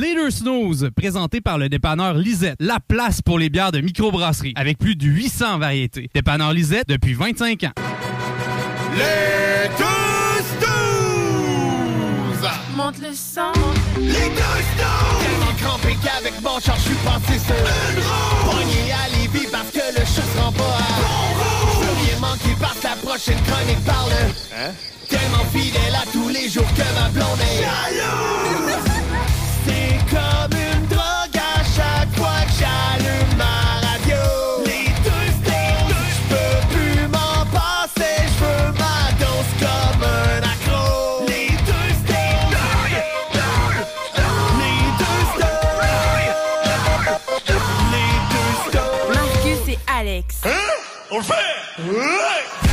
Les deux snooze, présenté par le dépanneur Lisette, la place pour les bières de microbrasserie, avec plus de 800 variétés. Dépanneur Lisette depuis 25 ans. Les deux snooze! Monte le sang. Les deux snooze! Tellement crampé qu'avec mon char, je suis passé sur une roue! Pogné à Lévis parce que le chat se rend pas à bon roue! Je veux rien manquer parce que la prochaine chronique parle Hein? Tellement fidèle à tous les jours que ma blonde est jalouse! Comme une drogue à chaque fois que j'allume ma radio. Les deux snooze, je peux plus m'en passer, je veux ma dose comme un accro. Les deux snooze, les deux snooze, les deux snooze. Marcus et Alex. On le fait!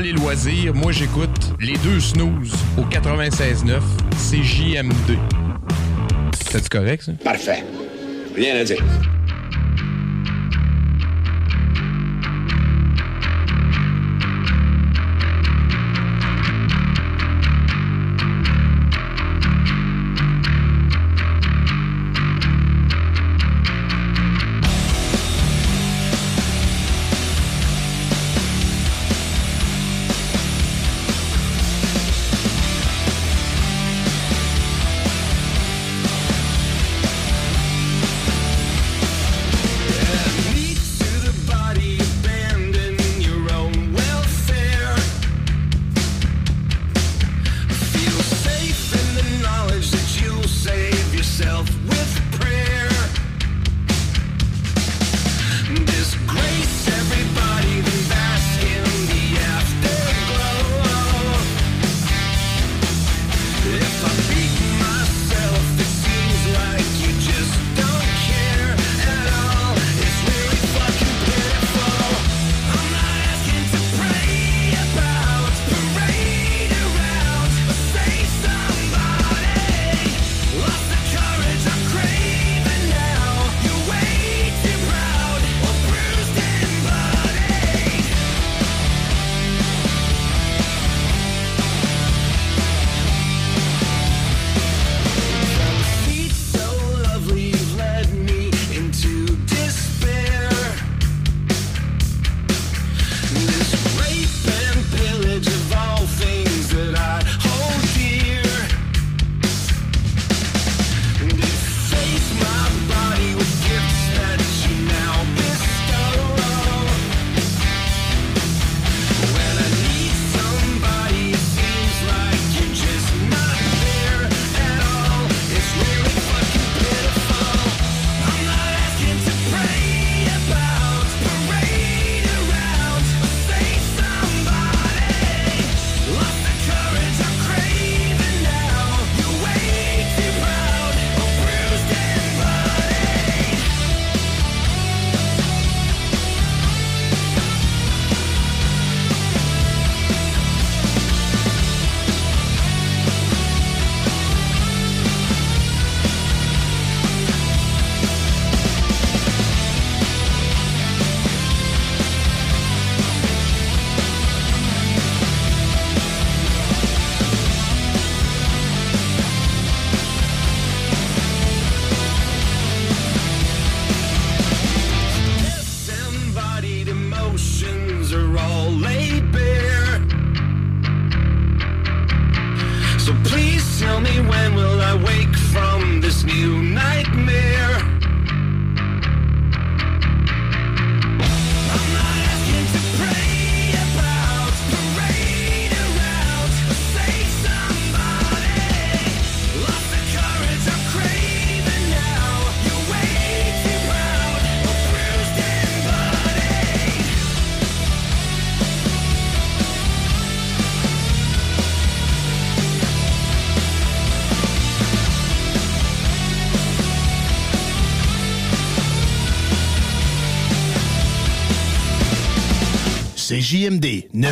Les loisirs, moi j'écoute les deux snooze au 96.9 CJMD. C'est correct ça? Parfait. Rien à dire.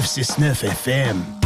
969 FM.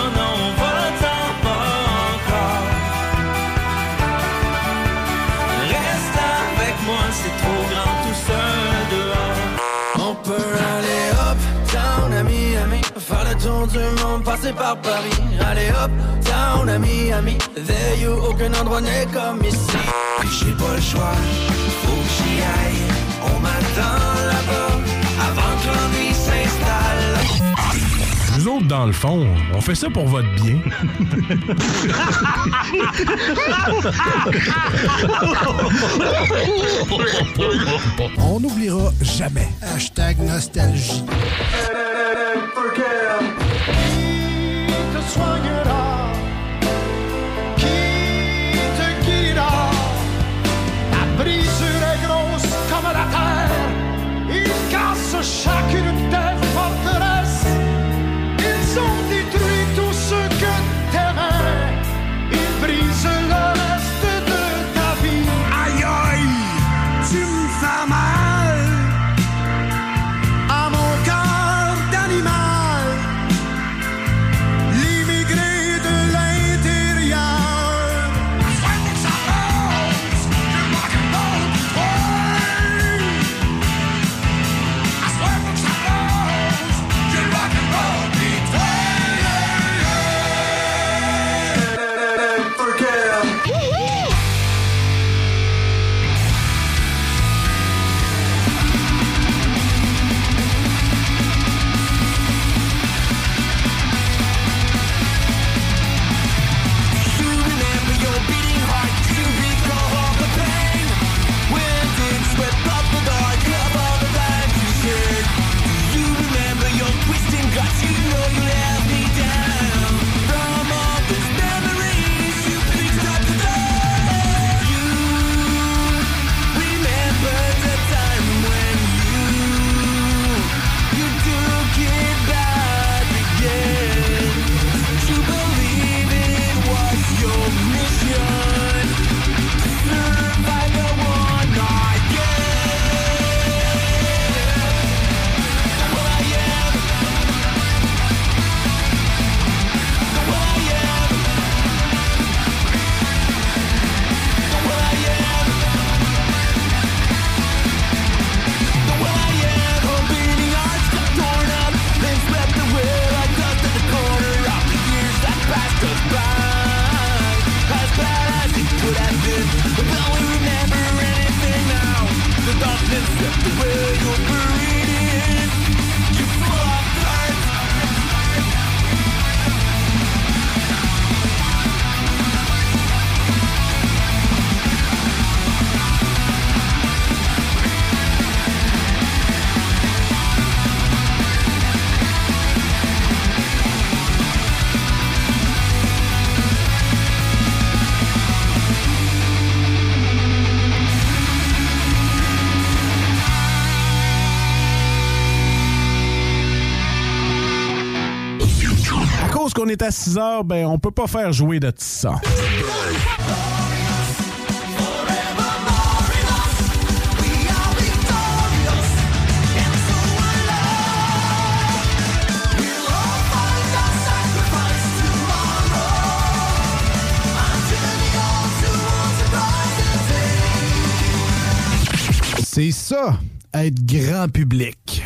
passer par Paris. Allez hop, town, ami, ami. There you, aucun endroit n'est comme ici. J'ai pas le choix, faut que j'y aille. On m'attend là-bas avant que l'ennui s'installe. Nous autres, dans le fond, on fait ça pour votre bien. on n'oubliera jamais. Hashtag nostalgie. swung it on. Except the way you breathe est à 6 heures, ben, on peut pas faire jouer de ça. C'est ça, être grand public.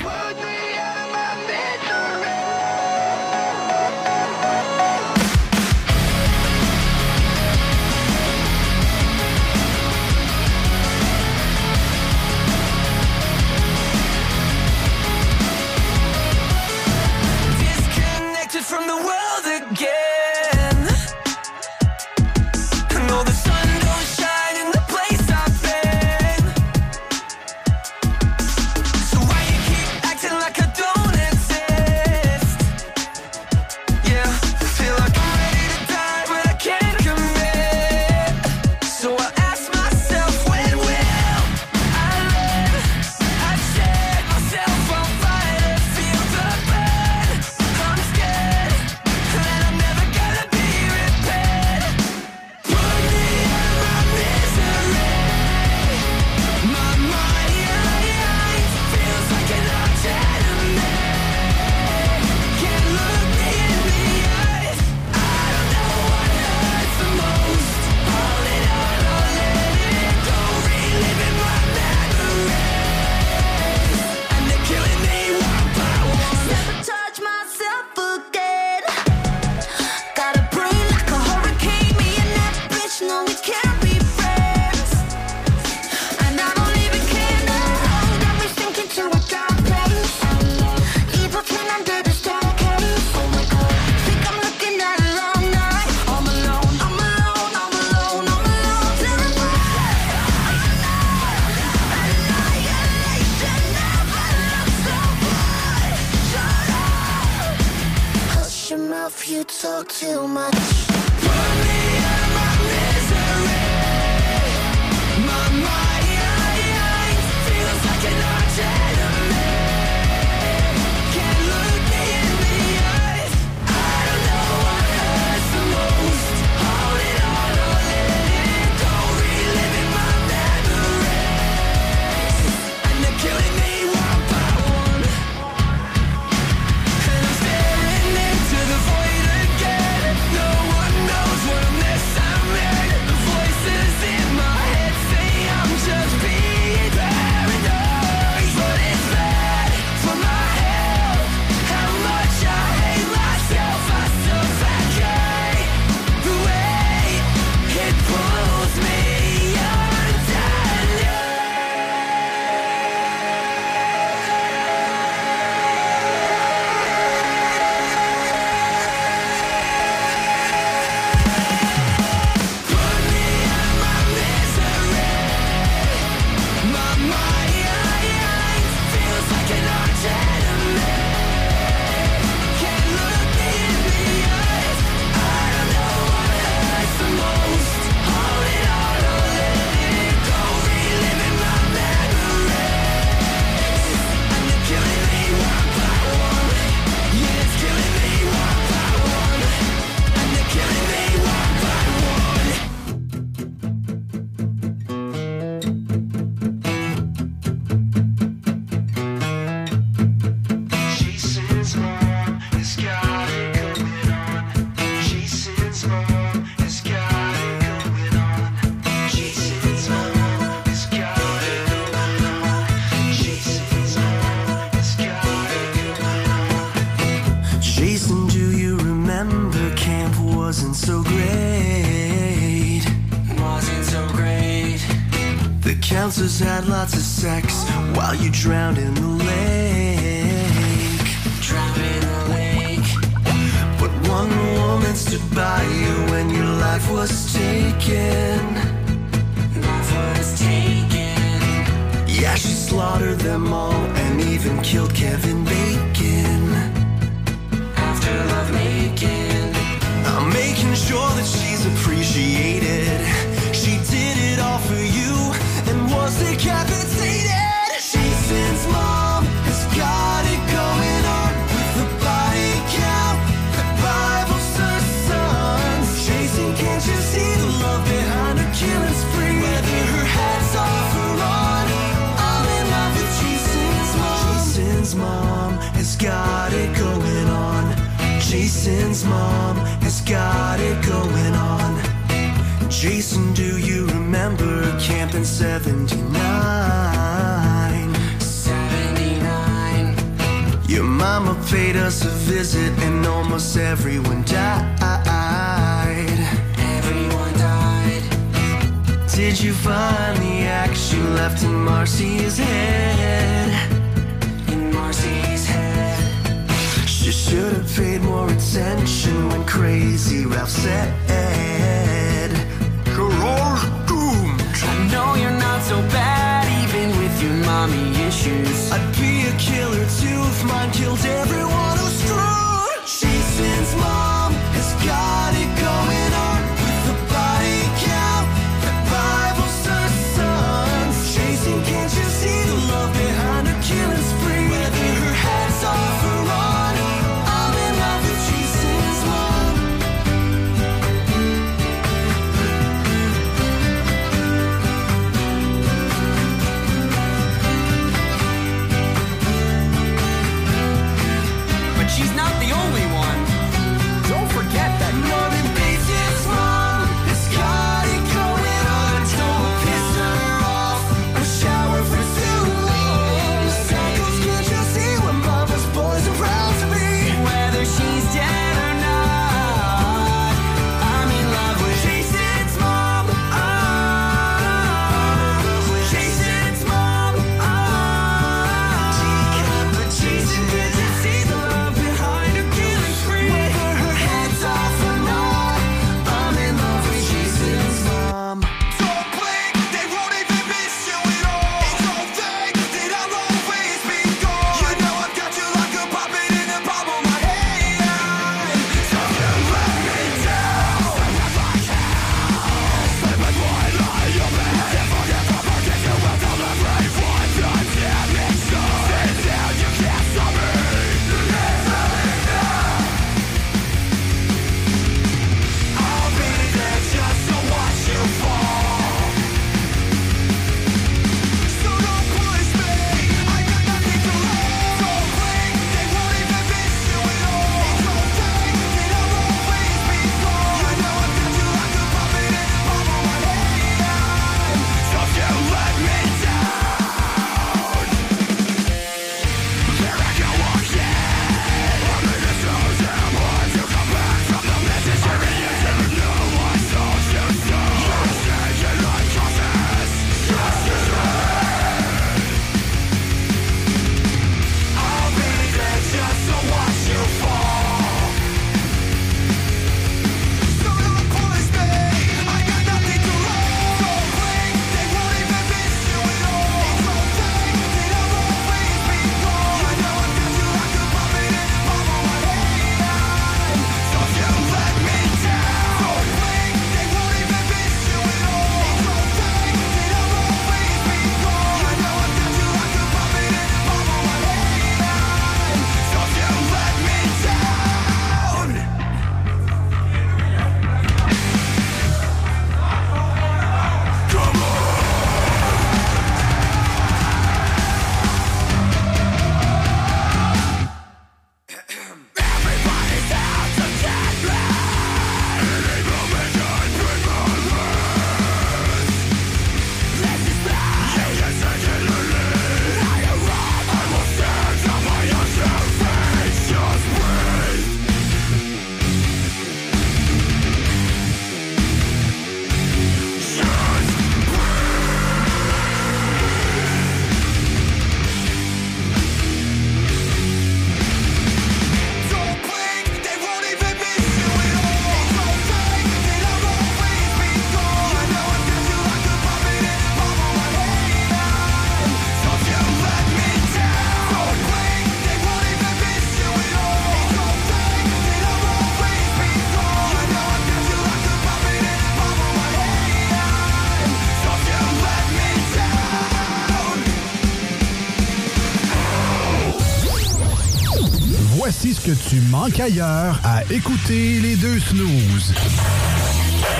tu manques ailleurs à écouter les deux snooze.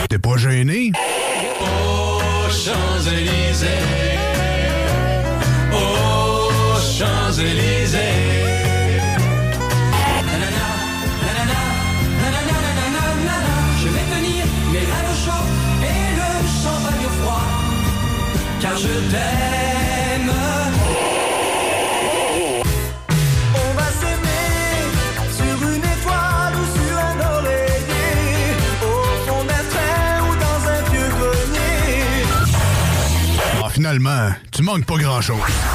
T'es pas gêné? Oh, Champs-Élysées. Oh, Champs-Élysées. Manque pas grand-chose.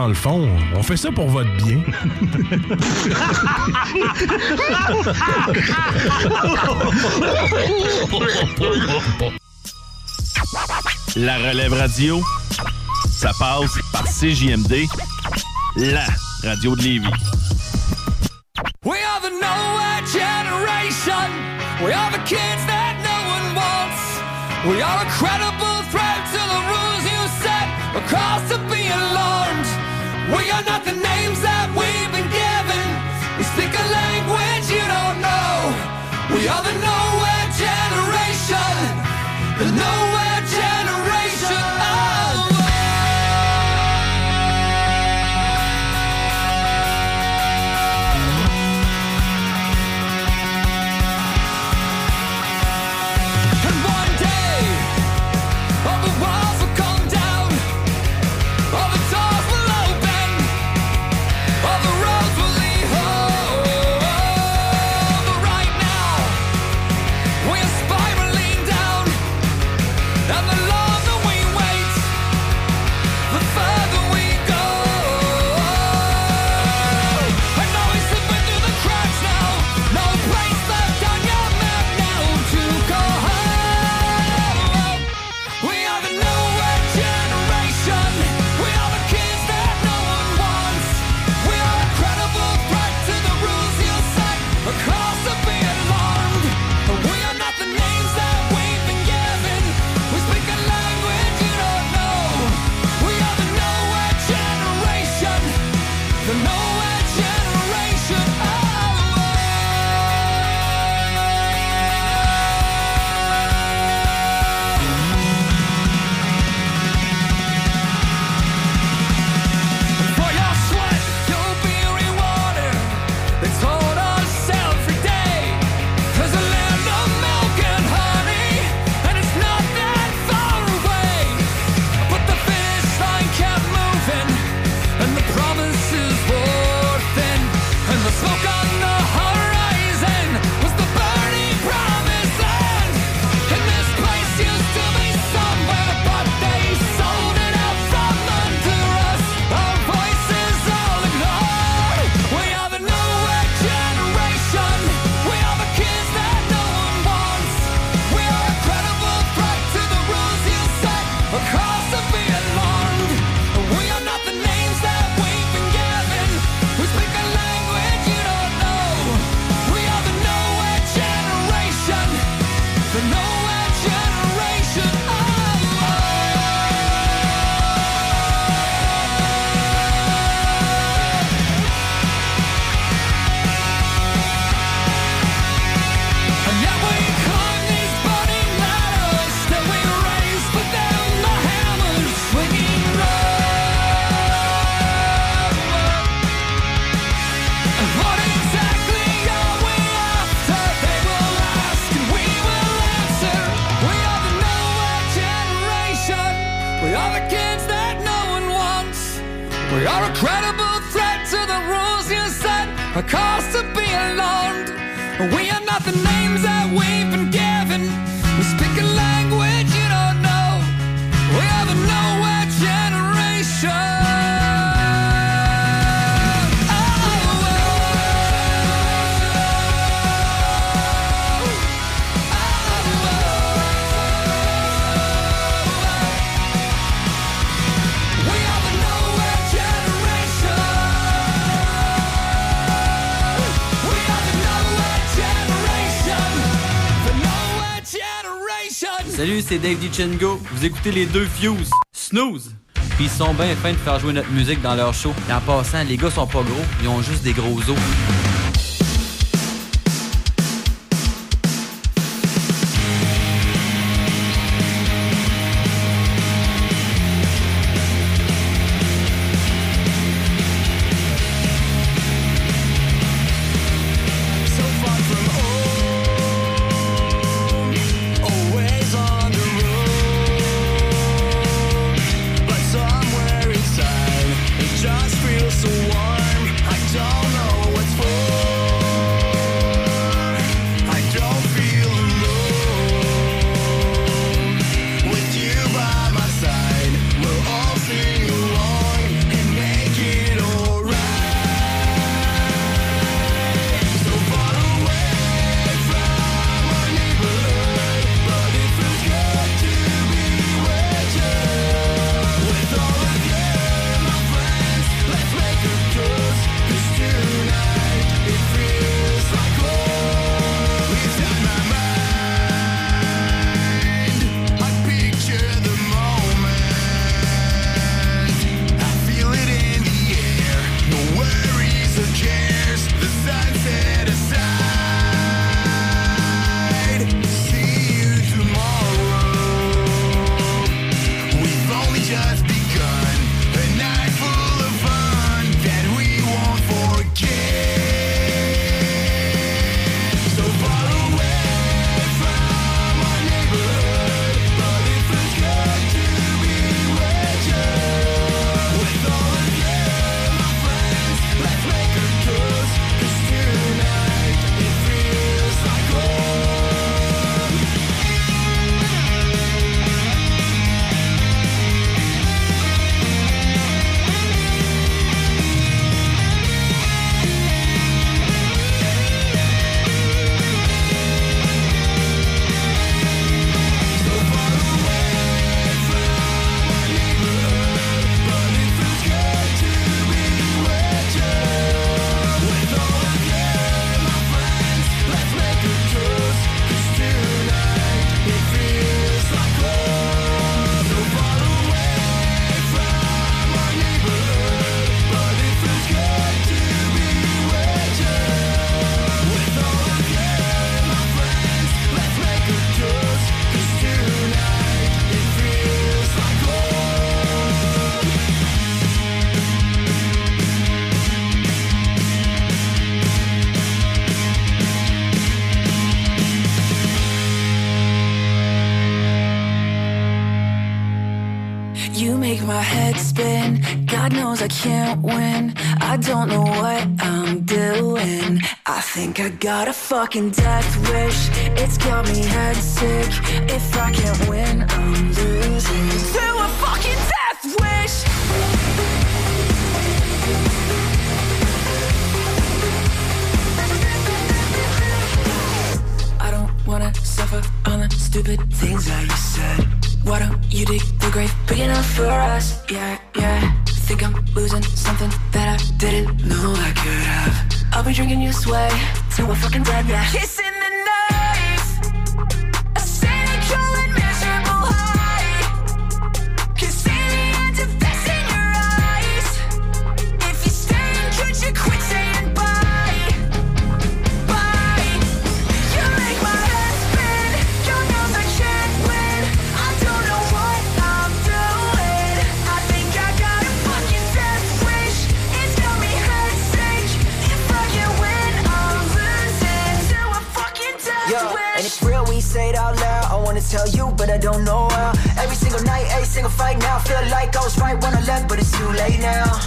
dans le fond, on fait ça pour votre bien. La relève radio, ça passe par CJMD, la radio de Lévis. We are the nowhere generation. We are the kids that no one wants. We are a credible threat. We are nothing. nothing now. c'est Dave DiCengo. Vous écoutez les deux Fuse. Snooze! Puis ils sont bien fins de faire jouer notre musique dans leur show. Et en passant, les gars sont pas gros, ils ont juste des gros os. Can't win. I don't know what I'm doing. I think I got a fucking death wish. It's got me head sick. If I can't win, I'm losing. To a fucking death wish. I don't wanna suffer on the stupid things that you said. Why don't you dig the grave big enough for us? Yeah, yeah. Think I'm losing something that I didn't know I could have. I'll be drinking you sway till we're fucking dead, yeah. Kissing when I left, but it's too late now.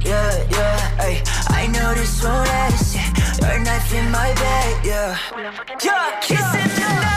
Yeah, yeah, ay. I know this won't end. It's your knife in my bed, yeah. Yeah, kissing the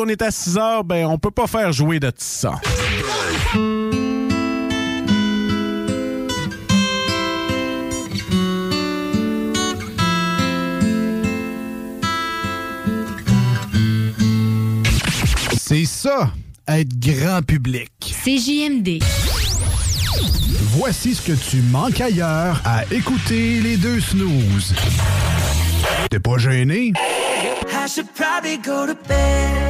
qu'on est à 6 heures, ben on peut pas faire jouer de ça. C'est ça, être grand public. C'est JMD. Voici ce que tu manques ailleurs à écouter les deux snooze. T'es pas gêné? I should probably go to bed.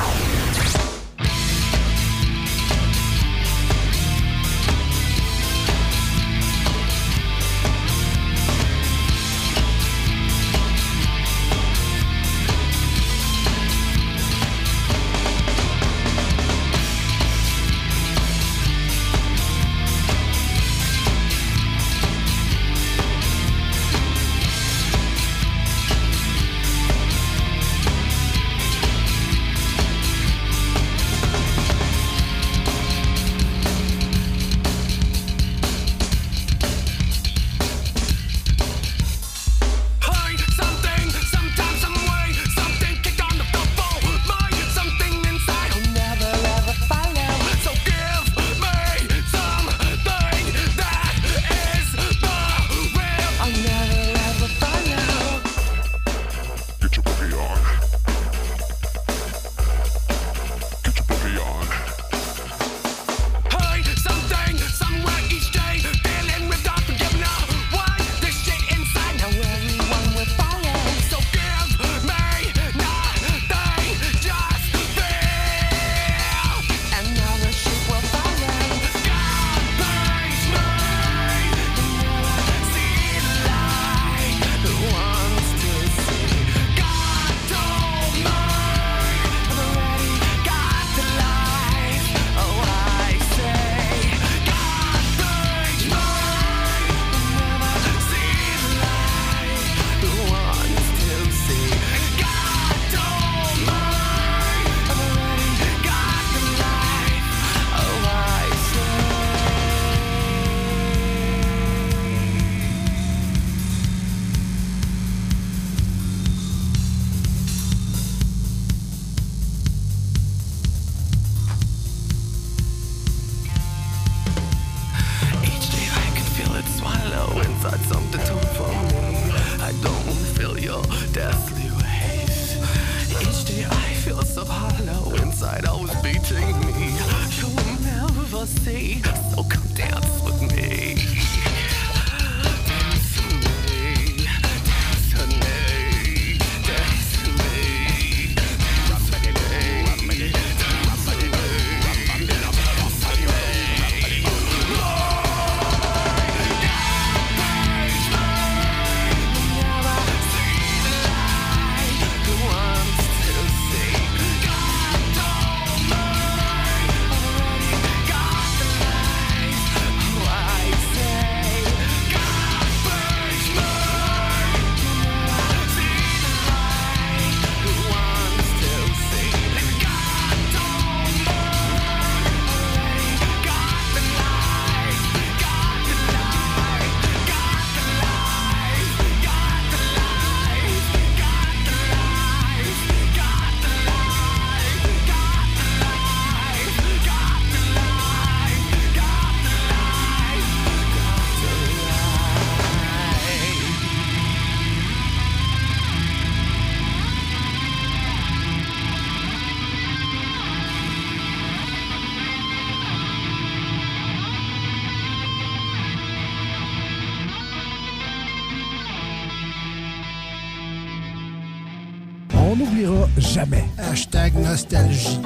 Nostalgie.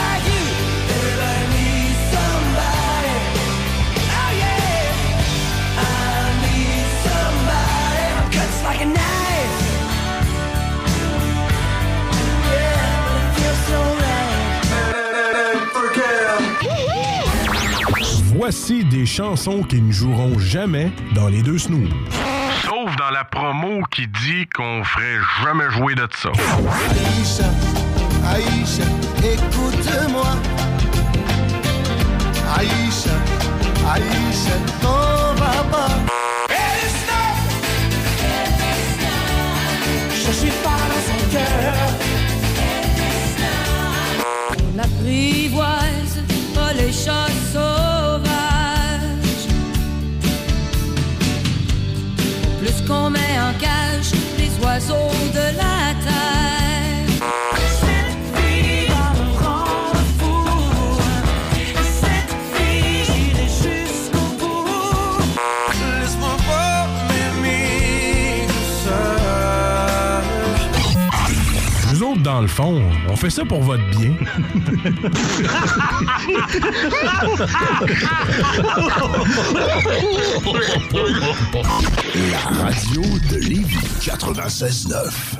Like you. I need somebody like this like a knife, Voici des chansons qui ne joueront jamais dans les deux snooze. Sauf dans la promo qui dit qu'on ferait jamais jouer de ça. Aïcha, Aïcha, écoute-moi. Aïcha, Aïcha, t'en vas pas. Je suis pas dans son cœur. On apprivoise pas les chats qu'on met en cage les oiseaux de la terre. Fond, on fait ça pour votre bien. La radio de Lévis 96.9.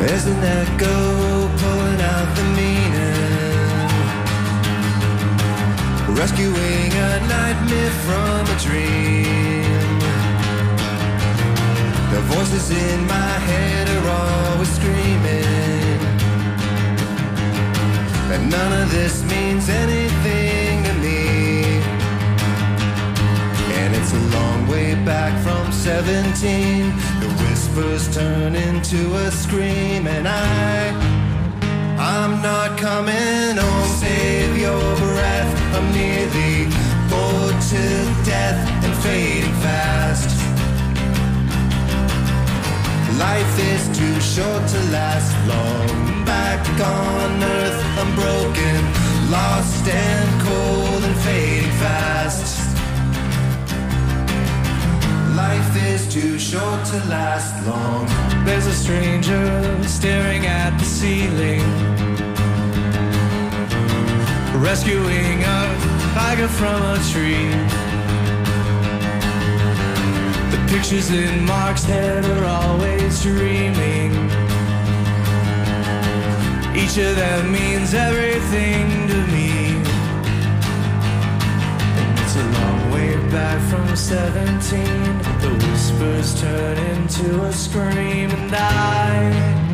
There's an echo pulling out the meaning, rescuing a nightmare from a dream. The voices in my head are always screaming that none of this means anything to me. And it's a long way back from 17. The whispers turn into a scream, and I, I'm not coming home. Save your breath. I'm nearly bored to death and fading fast. Life is too short to last long. Back on earth, I'm broken, lost and cold and fading fast. Life is too short to last long. There's a stranger staring at the ceiling, rescuing a tiger from a tree. Pictures in Mark's head are always dreaming. Each of them means everything to me. And it's a long way back from 17. The whispers turn into a scream, and I.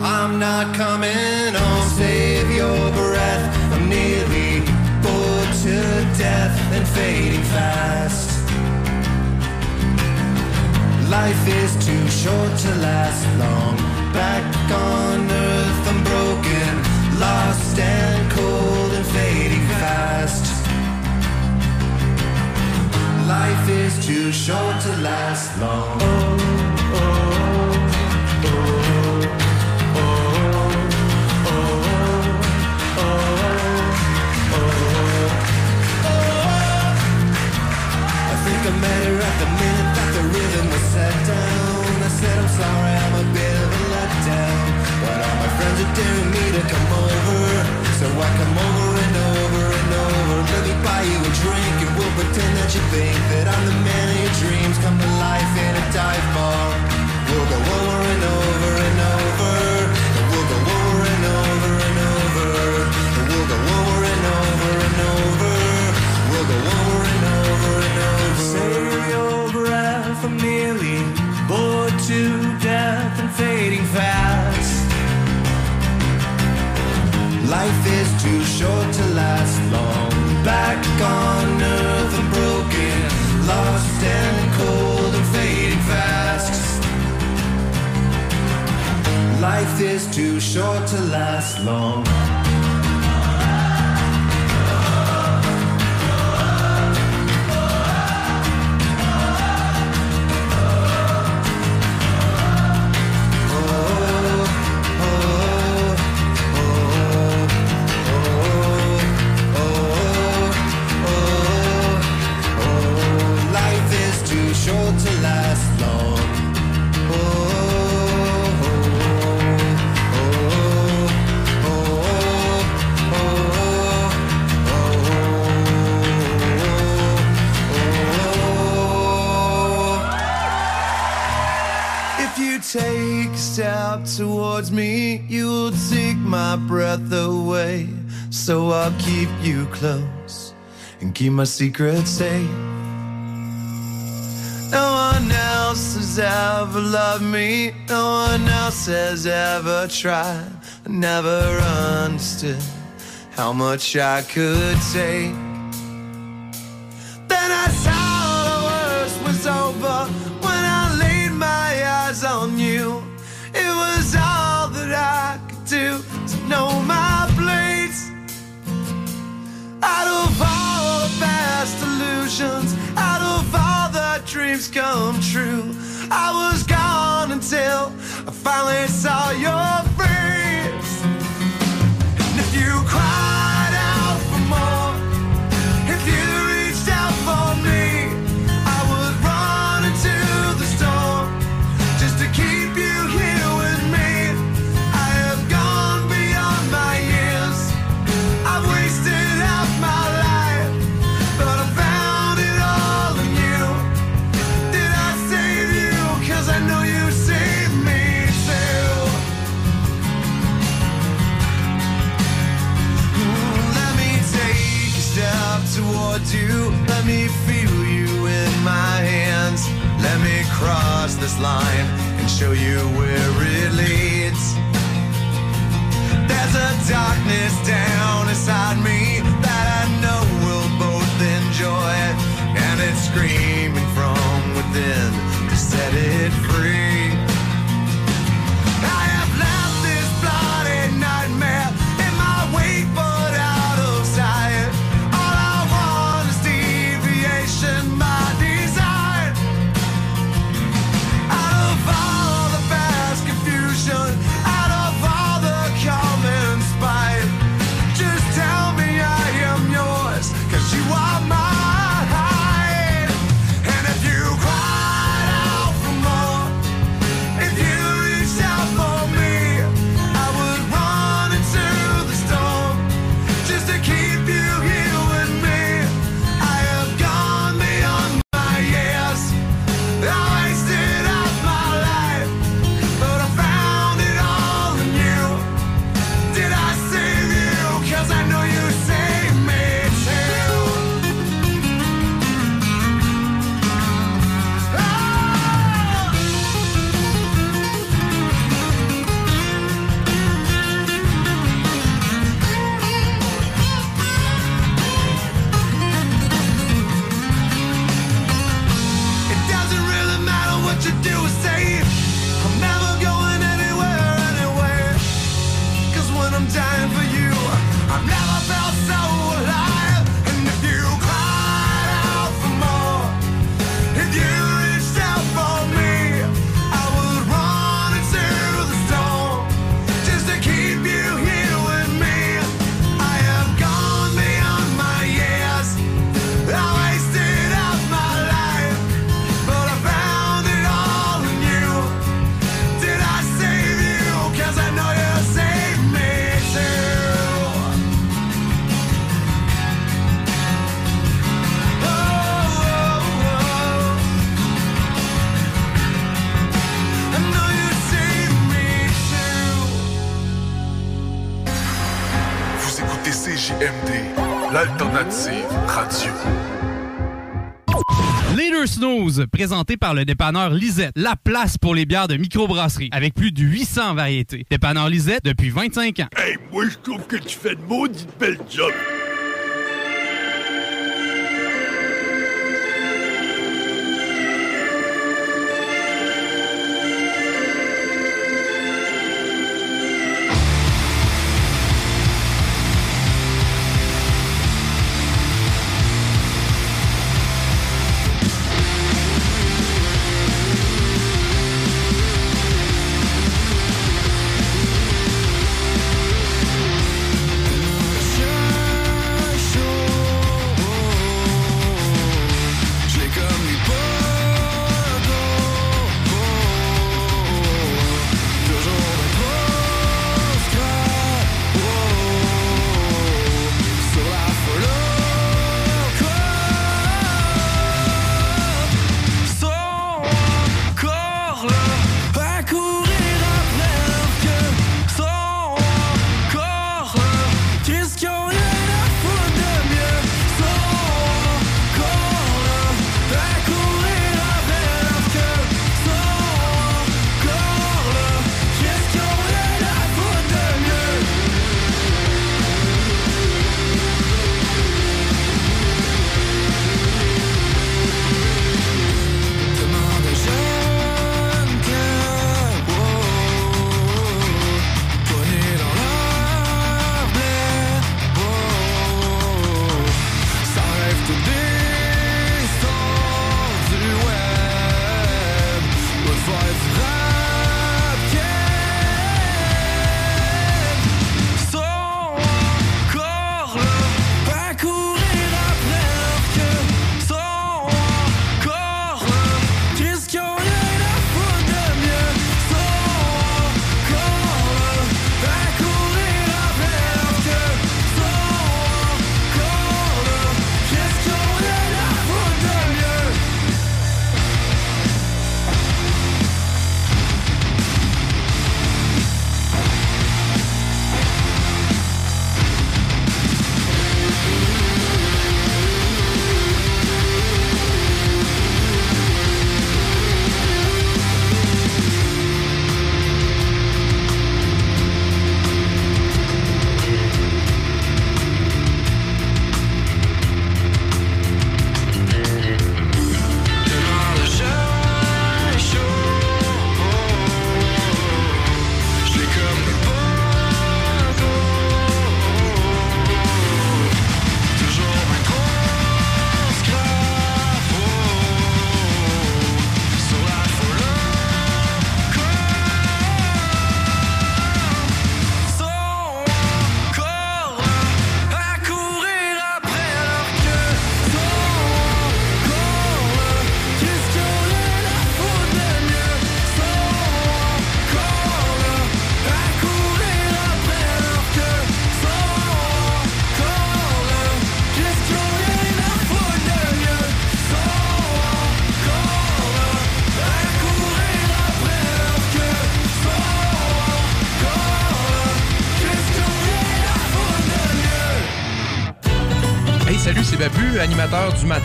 I'm not coming home. Save your breath. I'm nearly bored to death and fading fast. Life is too short to last long. Back on earth, I'm broken, lost and cold and fading fast. Life is too short to last long. I think I met her at the I said I'm sorry, I'm a bit of a letdown, but all my friends are daring me to come over, so I come over and over and over. Let me buy you a drink and we'll pretend that you think that I'm the man of your dreams come to life in a dive bar. Is too short to last long. Towards me, you'll take my breath away. So I'll keep you close and keep my secret safe. No one else has ever loved me. No one else has ever tried. I never understood how much I could take. Illusions, out of all the dreams come true, I was gone until I finally saw your face. And if you cried line and show you where it leads. There's a darkness down présenté par le dépanneur Lisette, la place pour les bières de microbrasserie, avec plus de 800 variétés. Dépanneur Lisette depuis 25 ans. Hey, moi je trouve que tu fais de maudite belle job.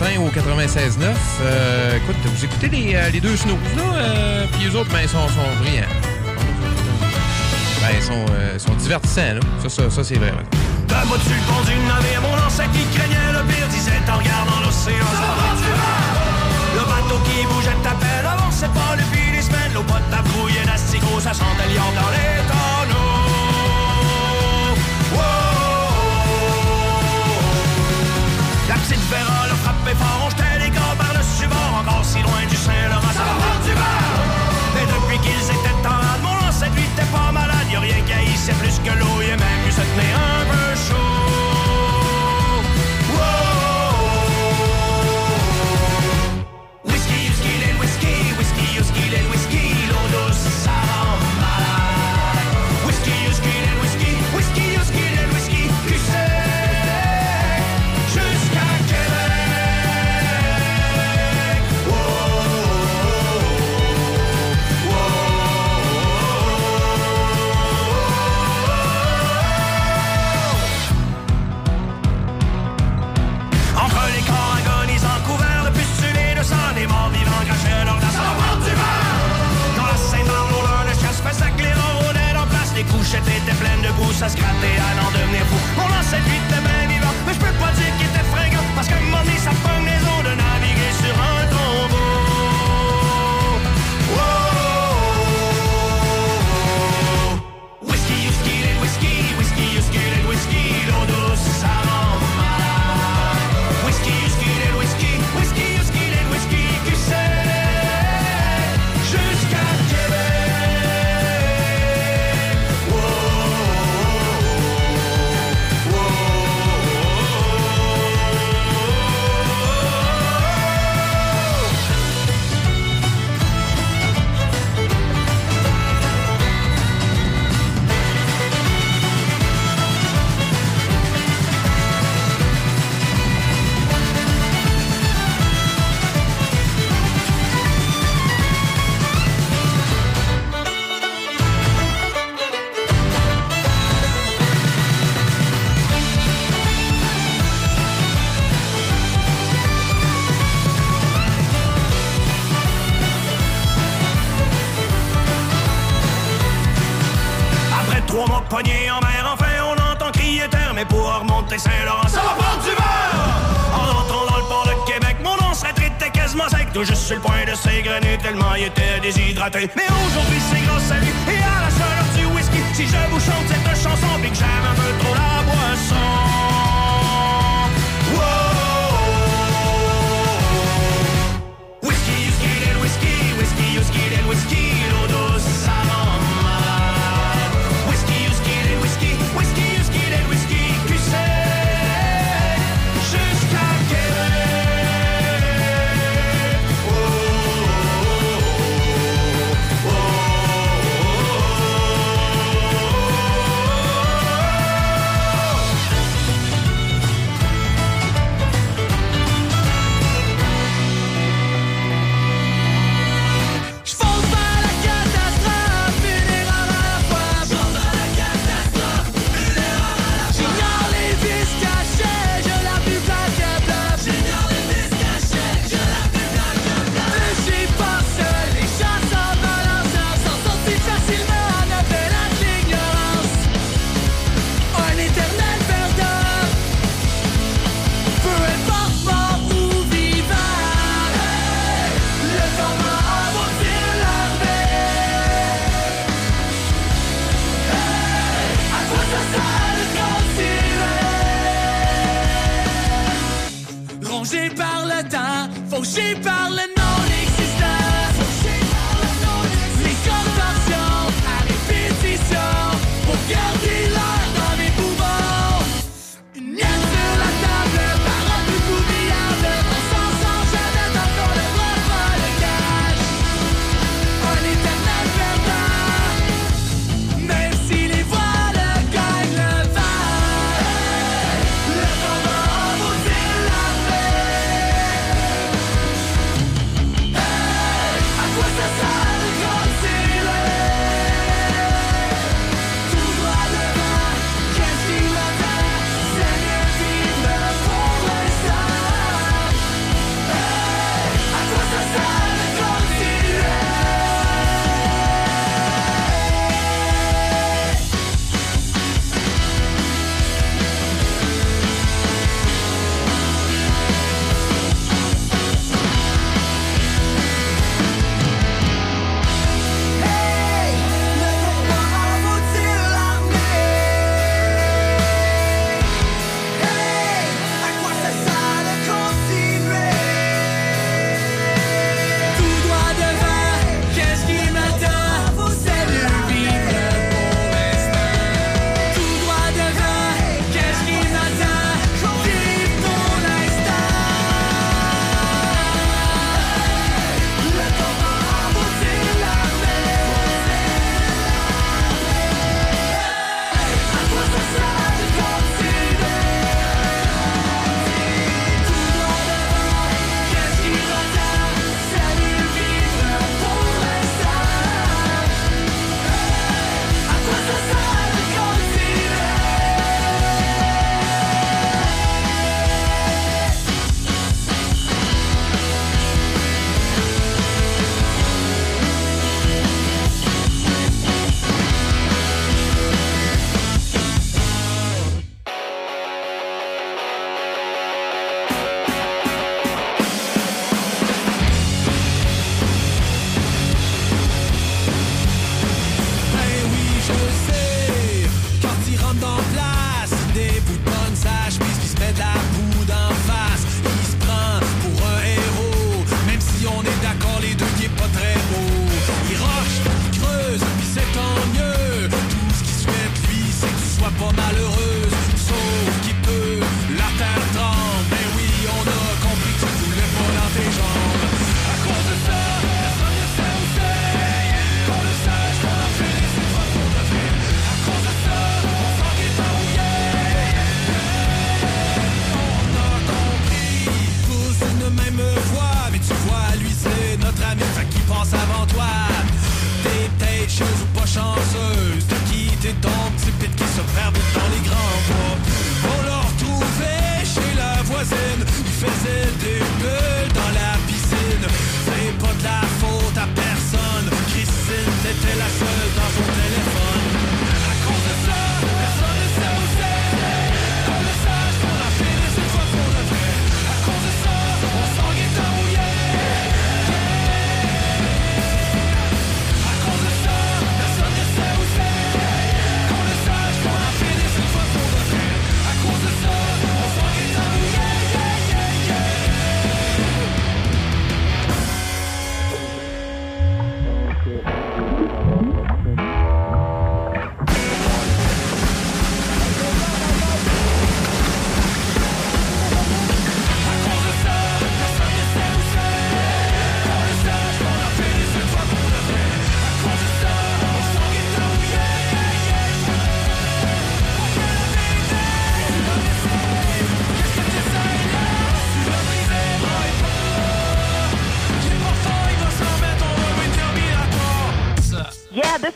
Matin au 96.9. Euh, écoute, vous écoutez les, euh, les deux snooze, là, euh, puis les autres, ben, ils sont, sont brillants. Ben, ils sont, euh, sont divertissants, là. Ça, ça, ça c'est vrai. ouais. Debout dessus le pont du navire, mon ancêtre qui craignait le pire disait en regardant l'océan. Le bateau qui bougeait t'appelle, avançait pas depuis des semaines. L'eau pote brouillé d'asticot, ça sentait lion dans les tonneaux. Wow! La petite Vera le frappait fort, on jetait les gars par le subord, encore si loin du Saint-Laurent. Ça va du vent! Et depuis qu'ils étaient en mon ancêtre lui était pas malade. Y'a rien qui haïssait plus que l'eau, il a même mieux se tenir un peu à se gratter, aujourd'hui c'est grâce à lui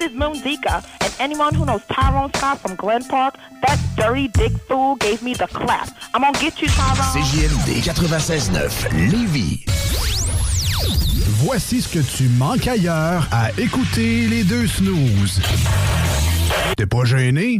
is Moon Zika, and anyone who knows Tyrone Scott from Glen Park, that dirty dick fool gave me the clap. I'm gonna get you, Tyrone. CJMD 96.9, Lévis. Voici ce que tu manques ailleurs à écouter les deux snooze. T'es pas gêné?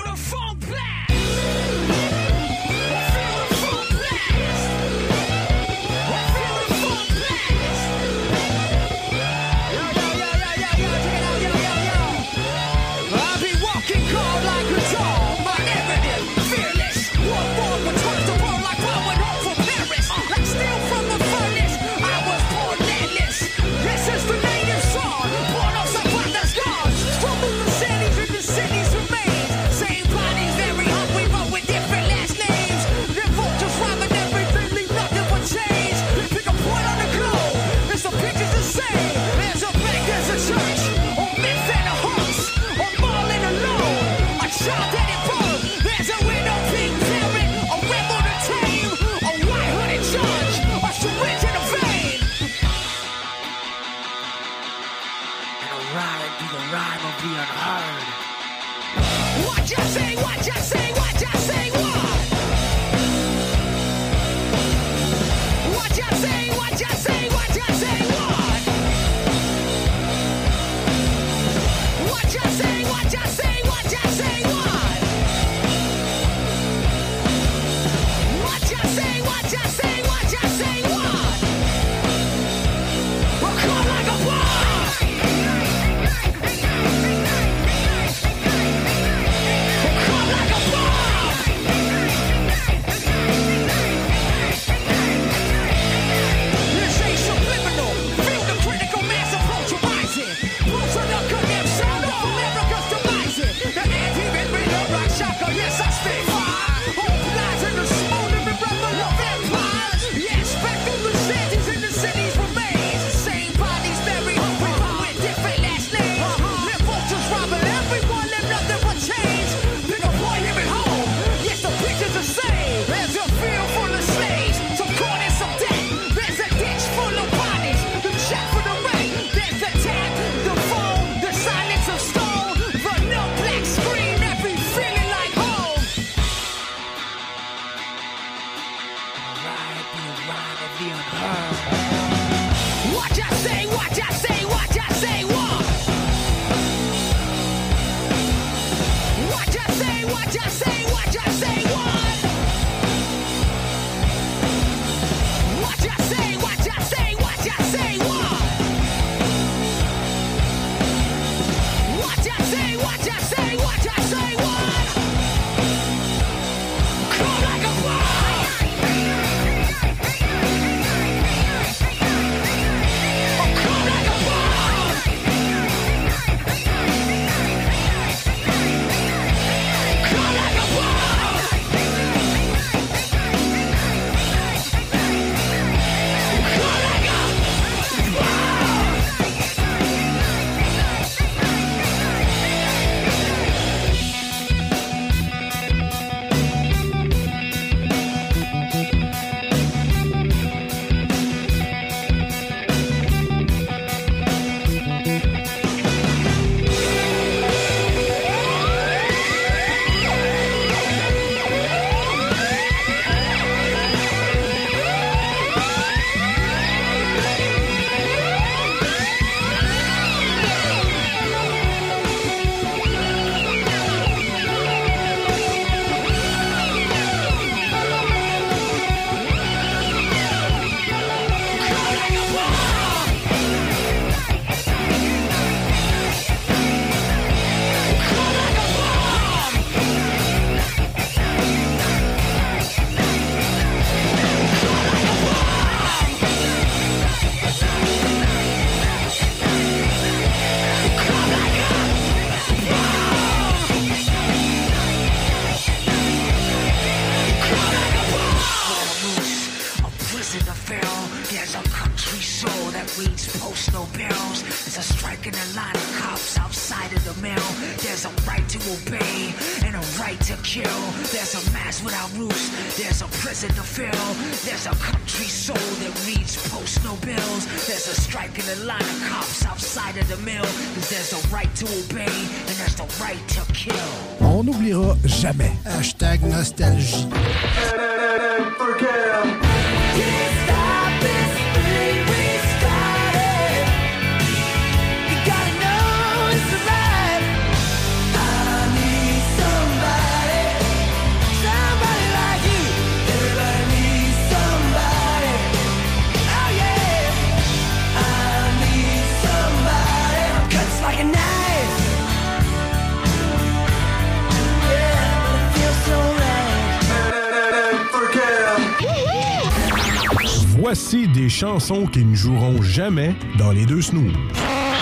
chansons qui ne joueront jamais dans les deux snooze.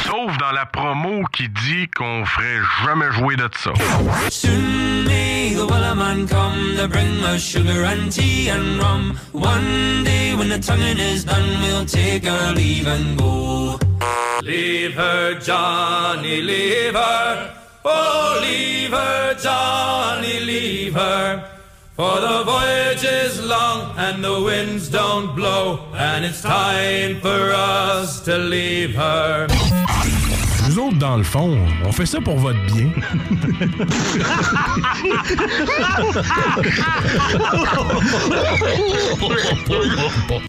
Sauf dans la promo qui dit qu'on ferait jamais jouer de ça. Soon may the Wellerman come to bring us sugar and tea and rum. One day when the tonguing is done, we'll take our leave and go. Leave her, Johnny, leave her. Oh, leave her, Johnny, leave her. For the voyage is long and the winds don't blow, And it's time for us to leave her. Nous autres, dans le fond, on fait ça pour votre bien.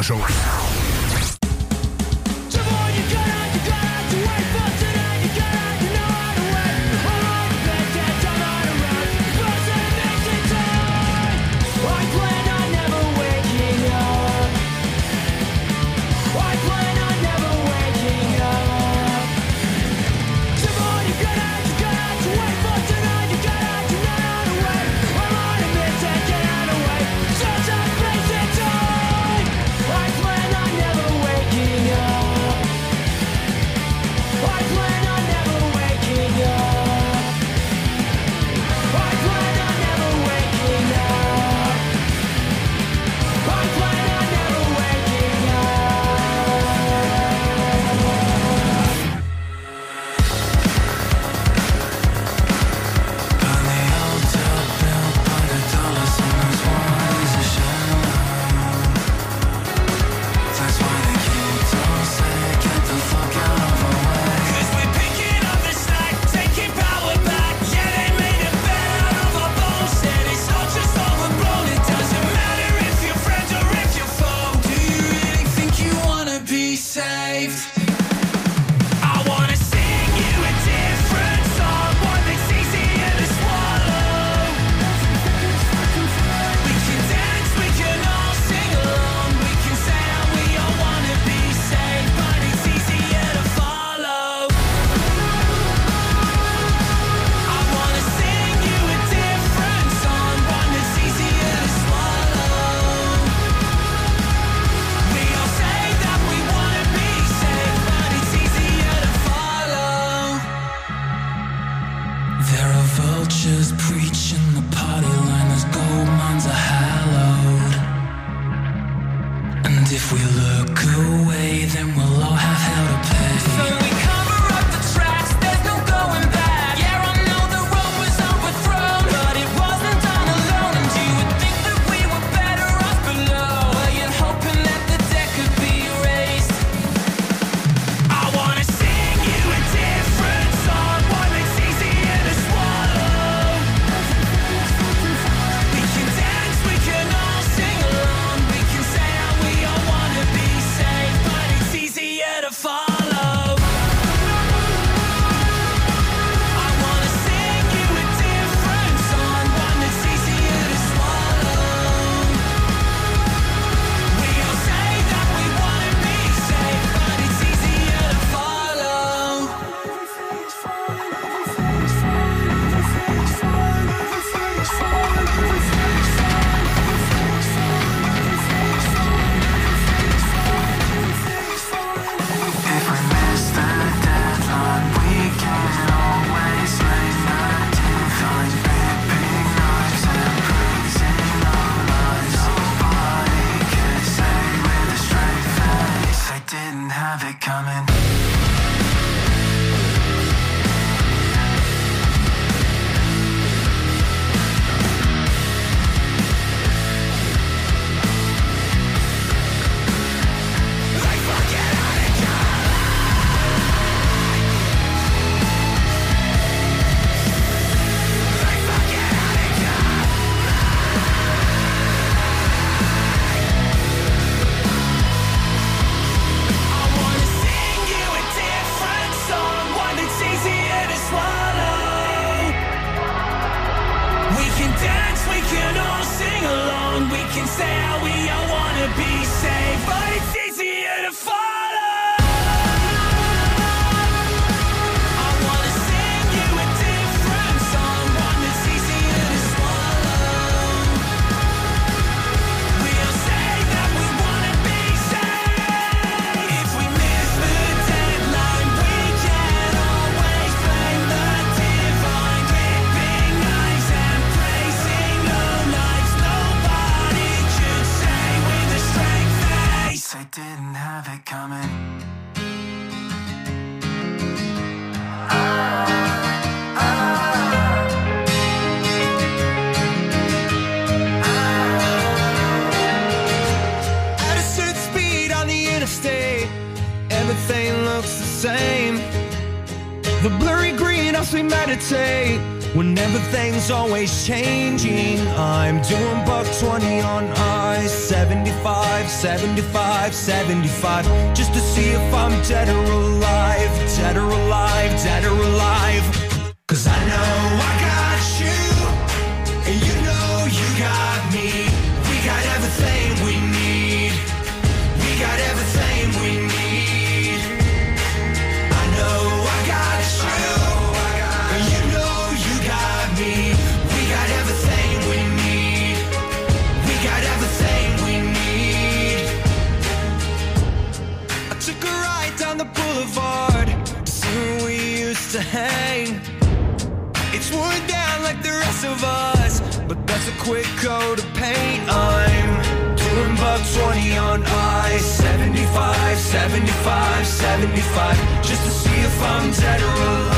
garage. 75, 75, just to see if I'm dead or alive. 75, 75, just to see if I'm dead or alive.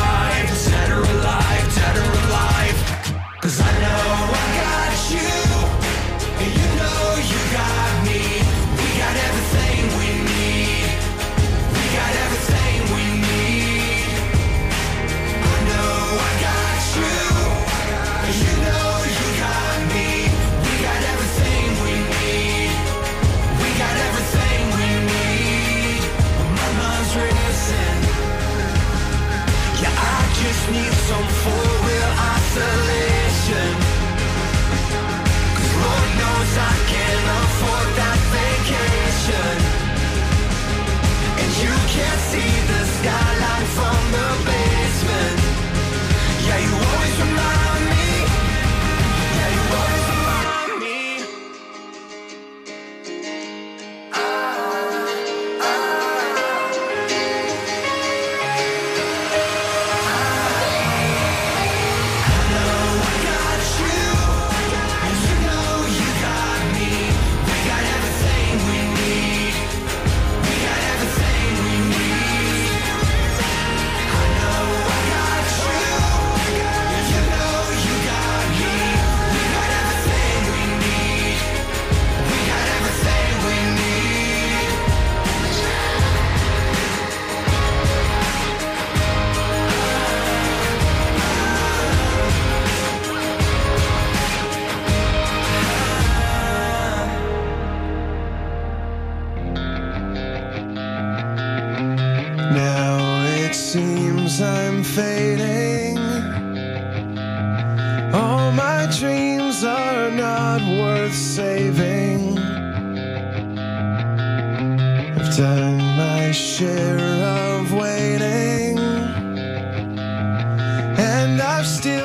I'm still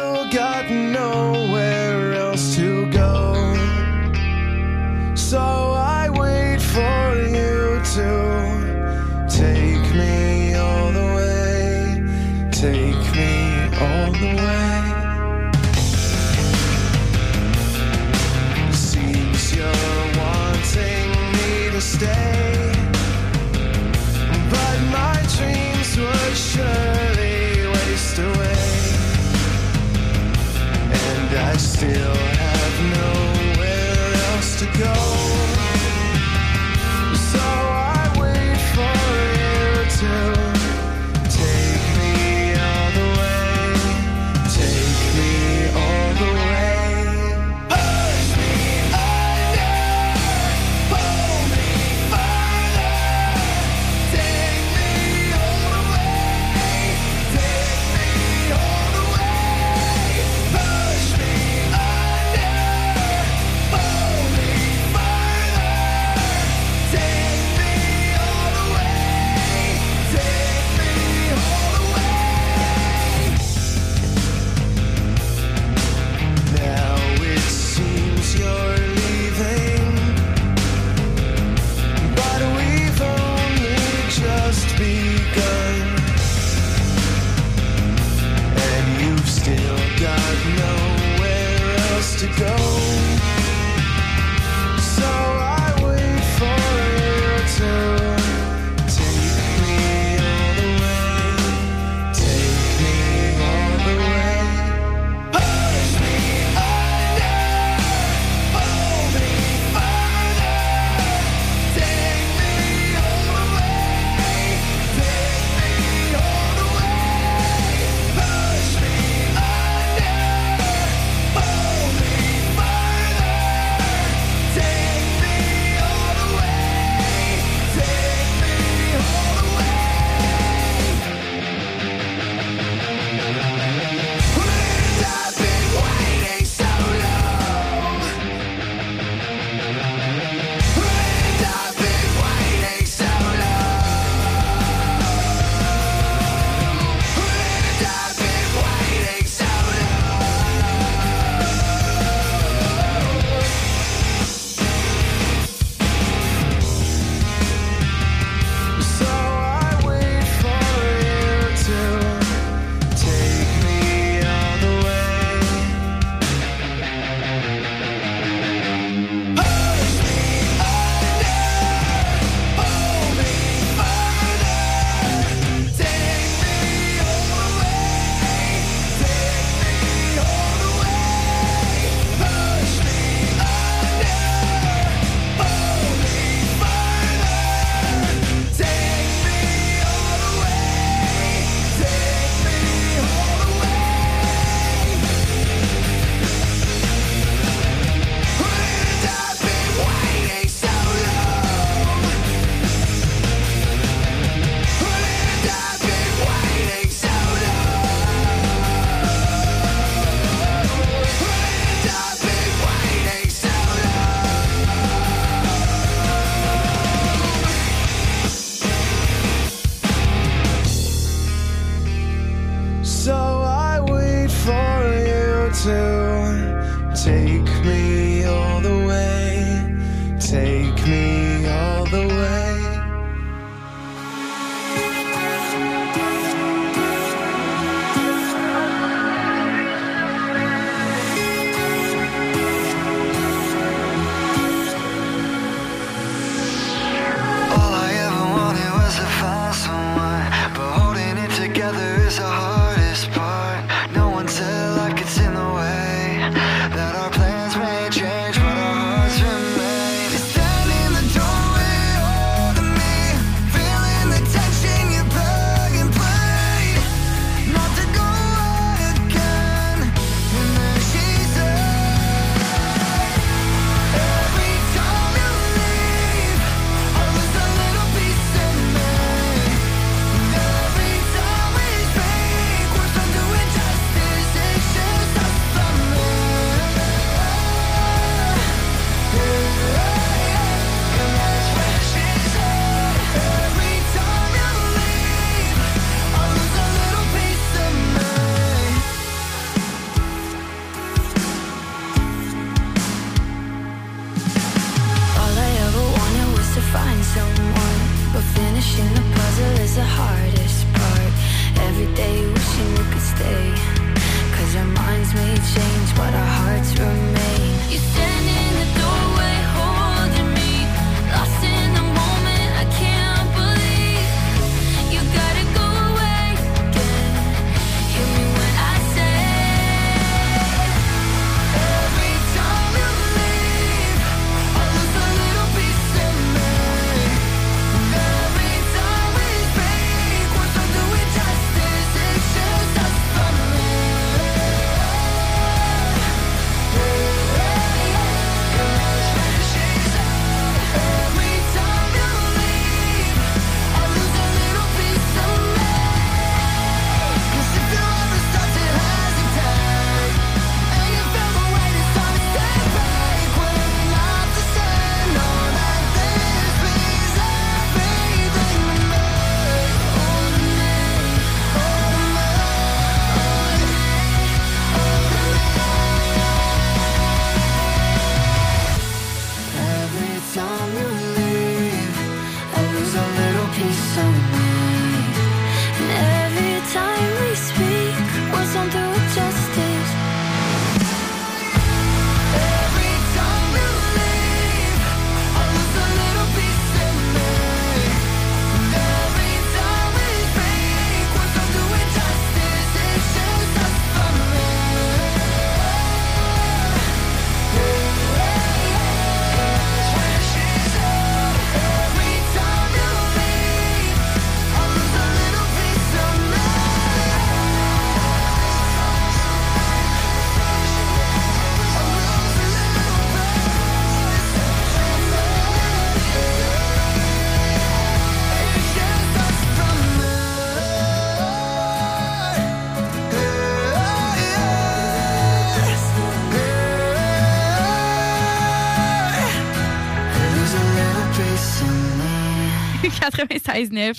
Take.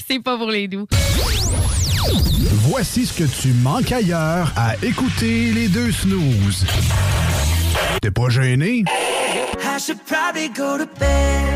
c'est pas pour les doux. Voici ce que tu manques ailleurs à écouter les deux snooze. T'es pas gêné? I should probably go to bed.